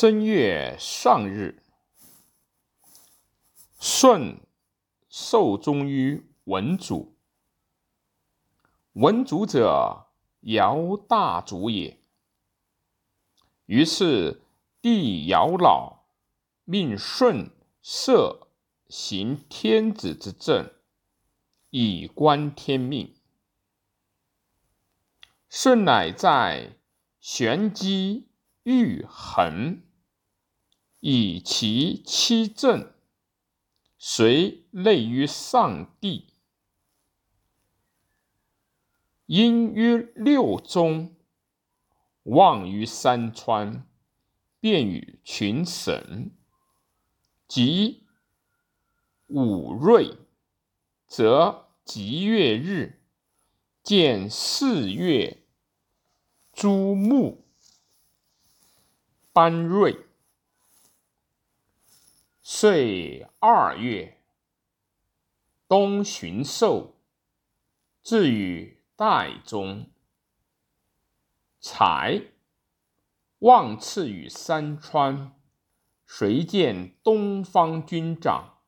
正月上日，舜受终于文祖。文祖者，尧大祖也。于是帝尧老，命舜设行天子之政，以观天命。舜乃在玄机玉衡。以其七正，随类于上帝，因于六宗，望于山川，便与群神。及五瑞，则吉月日，见四月诸木班瑞。岁二月，冬旬寿，至于代中。才望赐于山川，谁见东方军长？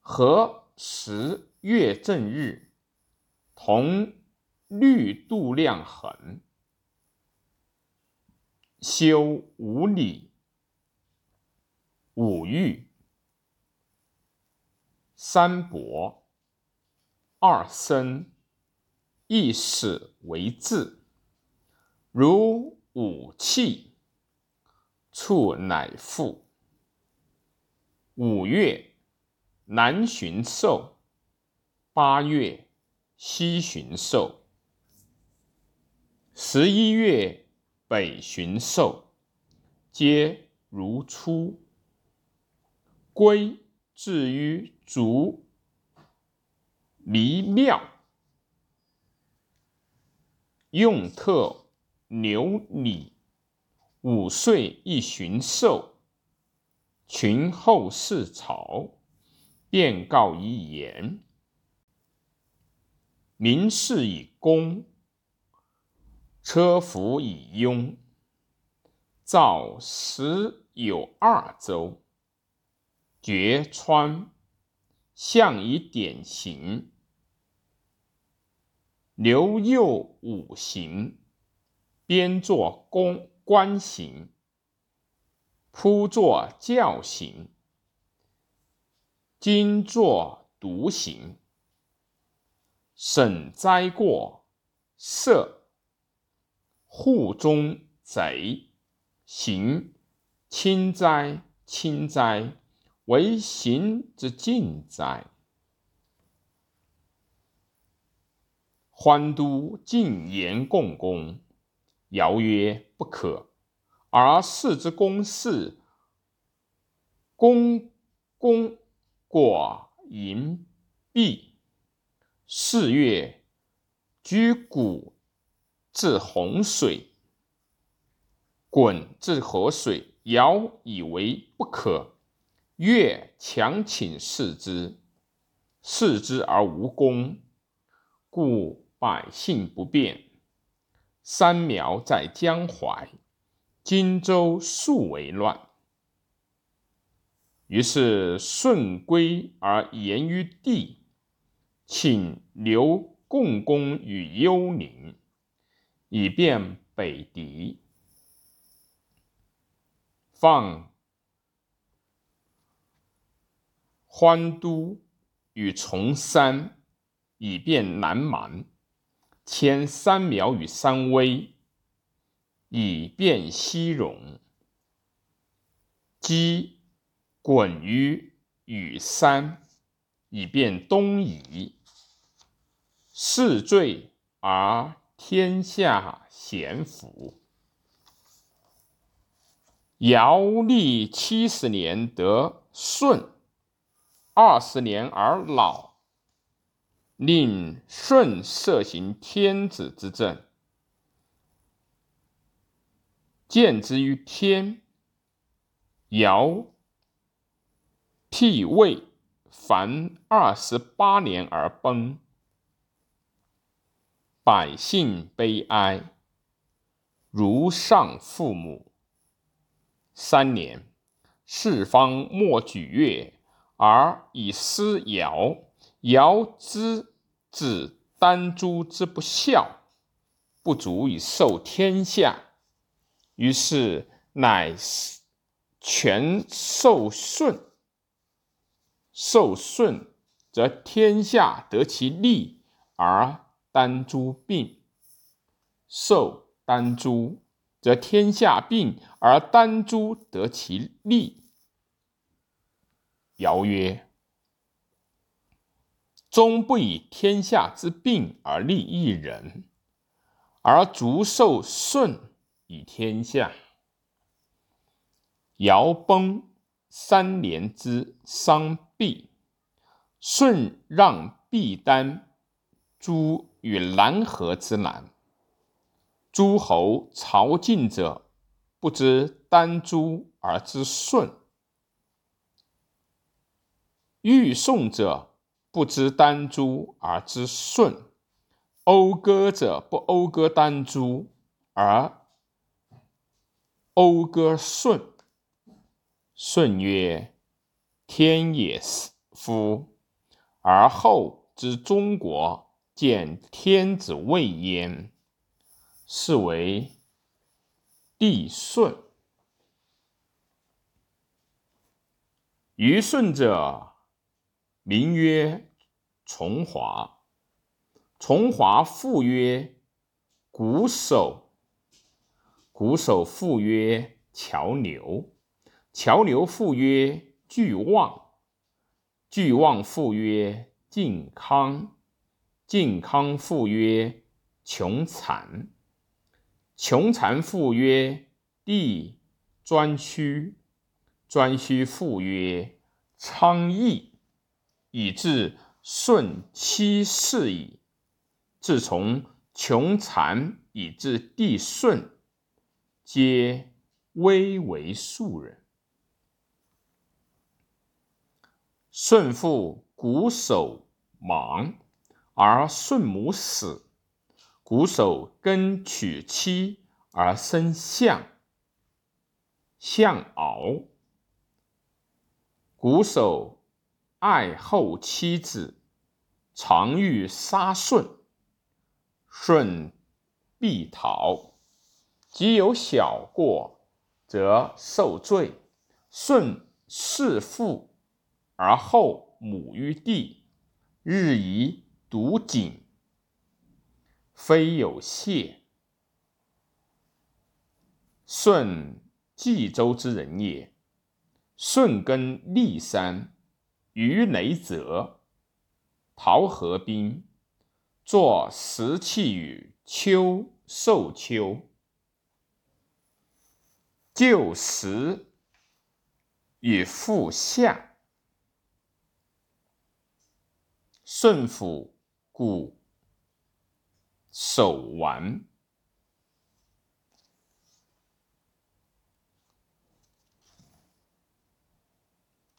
何时月正日？同绿度量衡，修五里，五欲。三伯，二生，一始为字，如五气，处乃复。五月，南巡狩；八月，西巡狩；十一月，北巡狩，皆如初。归。至于足离庙，用特牛礼，五岁一巡狩，群后四朝，便告一言：民事以公，车服以庸，造时有二州。绝川，象以典型；留右五行，编作公官行，铺作教行，今作独行。审灾过，赦户中贼，行。轻灾轻灾。为行之尽哉！欢都进言共工，尧曰：“不可。”而视之公事，公公过盈毕。四月，居谷至洪水，鲧至河水，尧以为不可。越强请示之，示之而无功，故百姓不便。三苗在江淮，荆州数为乱。于是舜归而言于帝，请留共工于幽陵，以便北狄。放。欢都与崇山，以便南蛮；迁三苗与三危，以便西戎。积鲧于与山，以便东夷。是罪而天下咸服。尧历七十年得舜。二十年而老，令舜设行天子之政，见之于天。尧替位，凡二十八年而崩，百姓悲哀，如丧父母。三年，四方莫举乐，而以思尧。尧之子丹朱之不孝，不足以受天下，于是乃全受舜。受舜，则天下得其利，而丹朱病；受丹朱，则天下病，而丹朱得其利。尧曰：“终不以天下之病而利一人，而足受舜以天下。”尧崩。三年之丧毕，舜让毕丹诸与南河之南。诸侯朝觐者，不知丹朱而知舜；欲宋者，不知丹朱而知舜；讴歌者，不讴歌丹朱而讴歌舜。舜曰：“天也夫！而后之中国，见天子位焉，是为帝舜。虞舜者，名曰重华。重华父曰瞽叟。瞽叟父曰乔牛。乔牛父曰巨望，巨望父曰靖康，靖康父曰穷惨，穷惨父曰帝颛顼，颛顼父曰昌邑，以至舜七世矣。自从穷蚕以至帝舜，皆微为庶人。舜父瞽叟亡，而舜母死。瞽叟更娶妻而生象，象敖。瞽叟爱后妻子，常欲杀舜，舜必逃。即有小过，则受罪。舜弑父。而后母于地，日以笃谨，非有谢。舜冀州之人也。舜耕历山，于雷泽，陶河滨，作石器与丘受丘，旧石与复象。舜府故守完，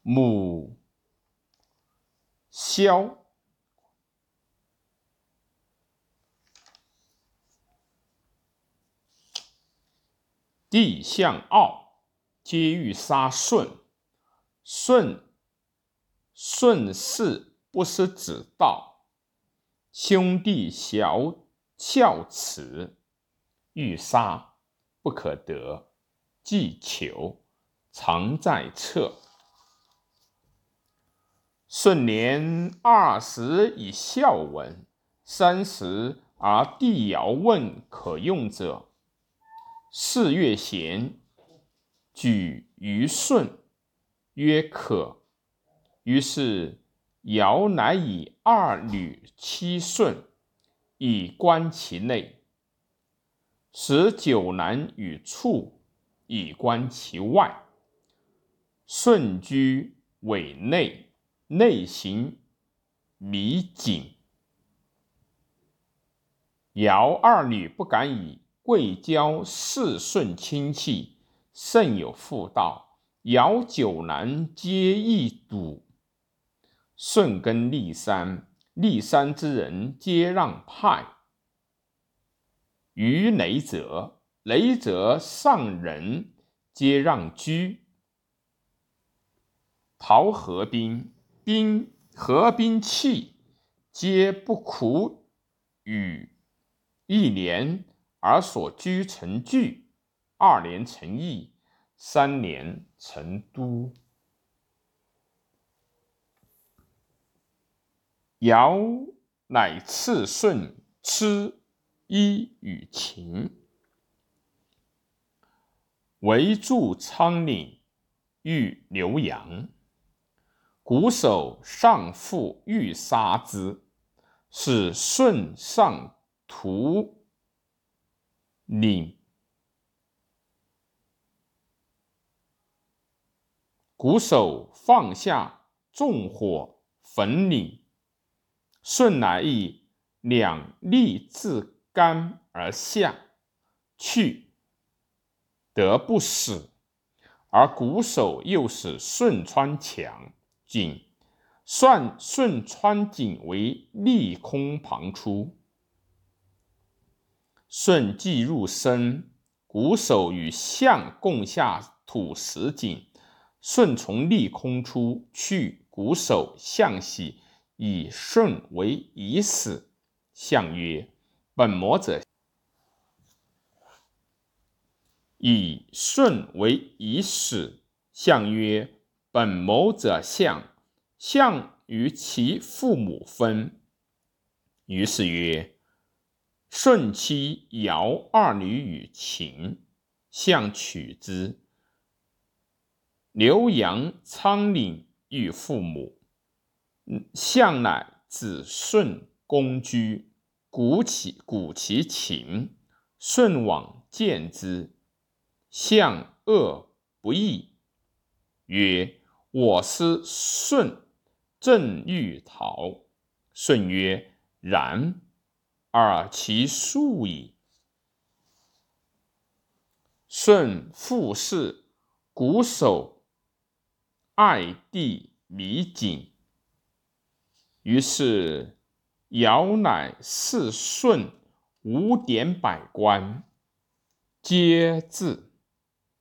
母萧，帝向傲，皆欲杀舜。舜舜氏。不失子道，兄弟小孝慈，欲杀不可得，既求常在侧。舜年二十以孝文，三十而帝尧问可用者，四月贤，举于舜，曰可。于是。尧乃以二女七舜，以观其内；使九男与畜，以观其外。舜居委内，内行弥谨。尧二女不敢以贵交四顺亲戚，甚有妇道。尧九男皆易笃。舜耕历山，历山之人皆让派。于雷泽，雷泽上人皆让居。陶河滨，滨河滨气，皆不苦与。一年而所居成聚，二年成邑，三年成都。尧乃赐舜吃衣与禽，为筑仓廪，欲留阳。鼓手上父欲杀之，使舜上图廪。鼓手放下，纵火焚廪。舜乃以两利自干而下，去，得不死。而鼓手又使舜穿墙井，算舜穿井为利空旁出。舜既入深，瞽叟与象共下土石井，舜从利空出去，瞽叟象喜。以舜为已死，象曰：“本魔者。”以舜为已死，象曰：“本谋者相，相与其父母分。于是曰：“舜妻尧二女与秦，相取之。刘阳仓廪与父母。”象乃子舜公居，鼓其鼓其琴。舜往见之，象恶不义，曰：“我师舜正欲逃。”舜曰：“然，尔其速矣。”舜复视瞽叟爱弟弥谨。于是，尧乃赐舜五典百官，皆至。